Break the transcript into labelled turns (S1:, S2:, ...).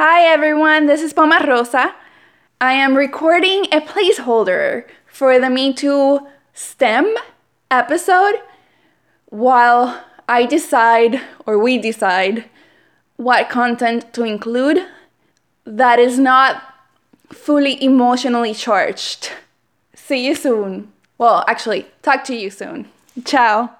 S1: Hi everyone, this is Poma Rosa. I am recording a placeholder for the Me Too STEM episode while I decide, or we decide, what content to include that is not fully emotionally charged. See you soon. Well, actually, talk to you soon. Ciao.